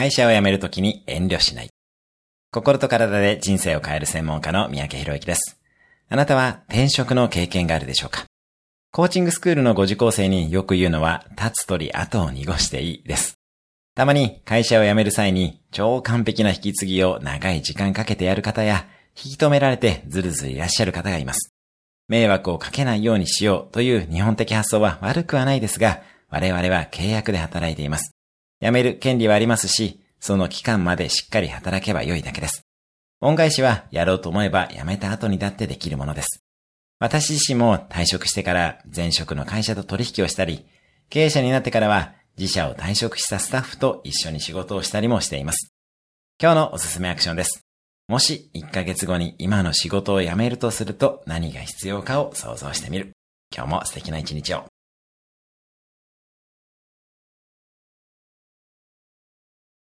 会社を辞めるときに遠慮しない。心と体で人生を変える専門家の三宅博之です。あなたは転職の経験があるでしょうか？コーチングスクールのご受講生によく言うのは、立つ鳥後を濁していいです。たまに会社を辞める際に超完璧な引き継ぎを長い時間かけてやる方や、引き止められてずるずるいらっしゃる方がいます。迷惑をかけないようにしようという日本的発想は悪くはないですが、我々は契約で働いています。辞める権利はありますし、その期間までしっかり働けば良いだけです。恩返しはやろうと思えば辞めた後にだってできるものです。私自身も退職してから前職の会社と取引をしたり、経営者になってからは自社を退職したスタッフと一緒に仕事をしたりもしています。今日のおすすめアクションです。もし1ヶ月後に今の仕事を辞めるとすると何が必要かを想像してみる。今日も素敵な一日を。